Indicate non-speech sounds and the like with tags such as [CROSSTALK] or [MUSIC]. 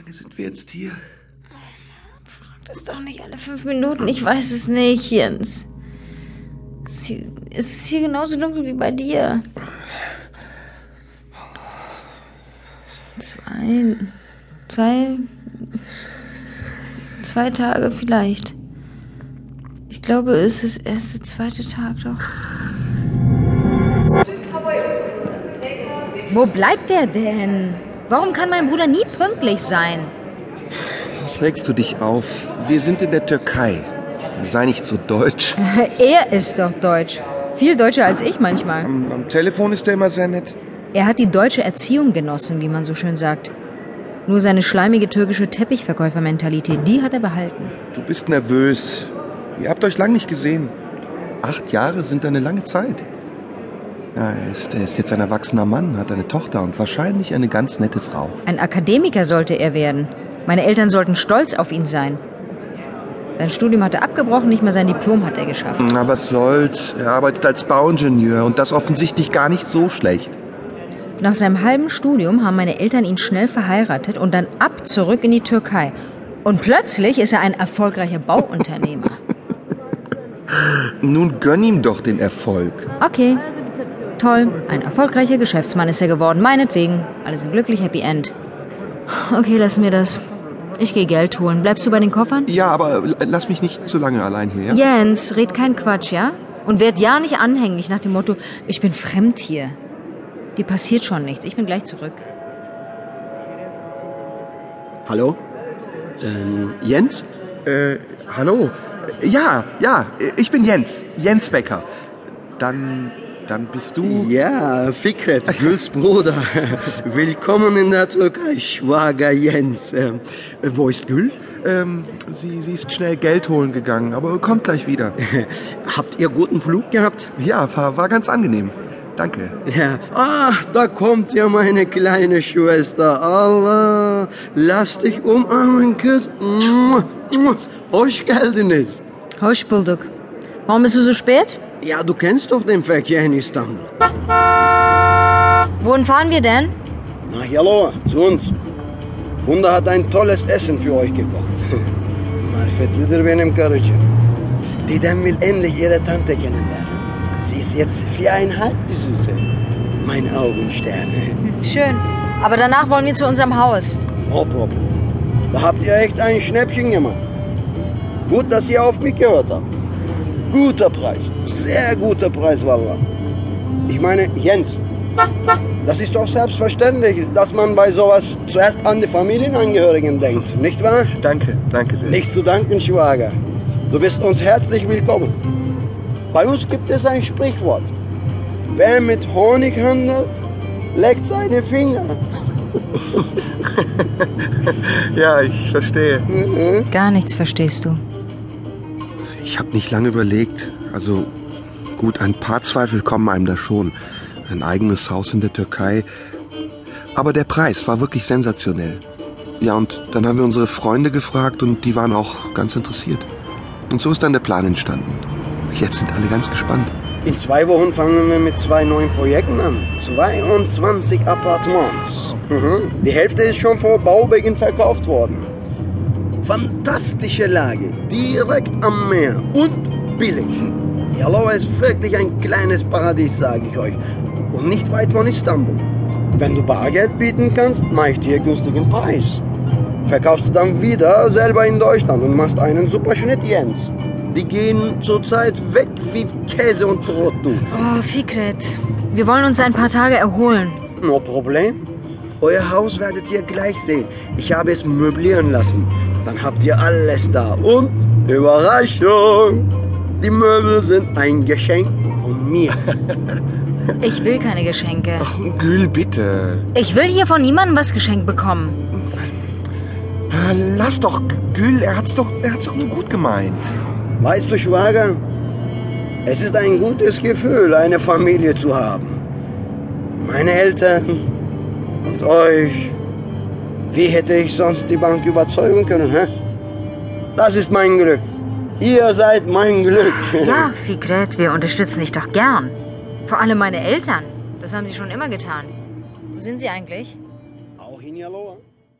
lange sind wir jetzt hier? Frag das doch nicht alle fünf Minuten. Ich weiß es nicht, Jens. Es ist hier, es ist hier genauso dunkel wie bei dir. Zwei. Zwei. Zwei Tage vielleicht. Ich glaube, es ist erst der zweite Tag doch. Wo bleibt der denn? Warum kann mein Bruder nie pünktlich sein? Was regst du dich auf? Wir sind in der Türkei. Sei nicht so deutsch. [LAUGHS] Er ist doch deutsch. Viel deutscher als ich manchmal. Am, am Telefon ist er immer sehr nett. Er hat die deutsche Erziehung genossen, wie man so schön sagt. Nur seine schleimige türkische Teppichverkäufermentalität, die hat er behalten. Du bist nervös. Ihr habt euch lang nicht gesehen. Acht Jahre sind eine lange Zeit. Ja, er ist, er ist jetzt ein erwachsener Mann, hat eine Tochter und wahrscheinlich eine ganz nette Frau. Ein Akademiker sollte er werden. Meine Eltern sollten stolz auf ihn sein. Sein Studium hat er abgebrochen, nicht mal sein Diplom hat er geschafft. Na, was soll's? Er arbeitet als Bauingenieur und das offensichtlich gar nicht so schlecht. Nach seinem halben Studium haben meine Eltern ihn schnell verheiratet und dann ab zurück in die Türkei. Und plötzlich ist er ein erfolgreicher Bauunternehmer. [LAUGHS] Nun gönn ihm doch den Erfolg. Okay. Toll. Ein erfolgreicher Geschäftsmann ist er geworden. Meinetwegen. Alle sind glücklich, Happy End. Okay, lass mir das. Ich gehe Geld holen. Bleibst du bei den Koffern? Ja, aber lass mich nicht zu lange allein hier, ja? Jens, red kein Quatsch, ja? Und werd ja nicht anhänglich nach dem Motto, ich bin fremd hier. Dir passiert schon nichts. Ich bin gleich zurück. Hallo? Ähm, Jens? Äh, hallo? Ja, ja, ich bin Jens. Jens Becker. Dann, dann bist du... Ja, Fikret, Güls Bruder. [LAUGHS] Willkommen in der Türkei, Schwager Jens. Ähm, wo ist Gül? Ähm, sie, sie ist schnell Geld holen gegangen, aber kommt gleich wieder. [LAUGHS] Habt ihr guten Flug gehabt? Ja, war, war ganz angenehm. Danke. Ja. Ach, da kommt ja meine kleine Schwester. Allah, lass dich umarmen, mua. Hoş geldiniz. Hoş bulduk. Warum bist du so spät? Ja, du kennst doch den Verkehr in Istanbul. Wohin fahren wir denn? Nach Yalova, zu uns. Funda hat ein tolles Essen für euch gekocht. [LAUGHS] Marifetlidir benim karıcığım. Didem will endlich ihre Tante kennenlernen. Sie ist jetzt viereinhalb, die Süße. Mein Augenstern. [LAUGHS] Schön. Aber danach wollen wir zu unserem Haus. No problem. Da habt ihr echt ein Schnäppchen gemacht. Gut, dass ihr auf mich gehört habt. Guter Preis. Sehr guter Preis, Wallah. Ich meine, Jens, das ist doch selbstverständlich, dass man bei sowas zuerst an die Familienangehörigen denkt, nicht wahr? Danke, danke sehr. Nicht zu danken, Schwager. Du bist uns herzlich willkommen. Bei uns gibt es ein Sprichwort. Wer mit Honig handelt, leckt seine Finger. [LAUGHS] Ja, ich verstehe. Gar nichts verstehst du. Ich habe nicht lange überlegt. Also gut, ein paar Zweifel kommen einem da schon. Ein eigenes Haus in der Türkei. Aber der Preis war wirklich sensationell. Ja, und dann haben wir unsere Freunde gefragt und die waren auch ganz interessiert. Und so ist dann der Plan entstanden. Jetzt sind alle ganz gespannt. In zwei Wochen fangen wir mit zwei neuen Projekten an. 22 Appartements. Mhm. Die Hälfte ist schon vor Baubeginn verkauft worden. Fantastische Lage, direkt am Meer und billig. Yalova ist wirklich ein kleines Paradies, sage ich euch. Und nicht weit von Istanbul. Wenn du Bargeld bieten kannst, mache ich dir günstigen Preis. Verkaufst du dann wieder selber in Deutschland und machst einen super Schnitt, Jens. Die gehen zurzeit weg wie Käse und Brot, du. Oh, Fikret. Wir wollen uns ein paar Tage erholen. No Problem. Euer Haus werdet ihr gleich sehen. Ich habe es möblieren lassen. Dann habt ihr alles da. Und Überraschung! Die Möbel sind ein Geschenk von mir. [LAUGHS] Ich will keine Geschenke. Ach, Gül, bitte. Ich will hier von niemandem was geschenkt bekommen. Ah, Lass doch, Gül, er hat's doch, er hat's doch nur gut gemeint. Weißt du, Schwager, es ist ein gutes Gefühl, eine Familie zu haben. Meine Eltern und euch. Wie hätte ich sonst die Bank überzeugen können, hä? Das ist mein Glück. Ihr seid mein Glück. [LAUGHS] Ja, Fikret, wir unterstützen dich doch gern. Vor allem meine Eltern. Das haben sie schon immer getan. Wo sind sie eigentlich? Auch in Yalova.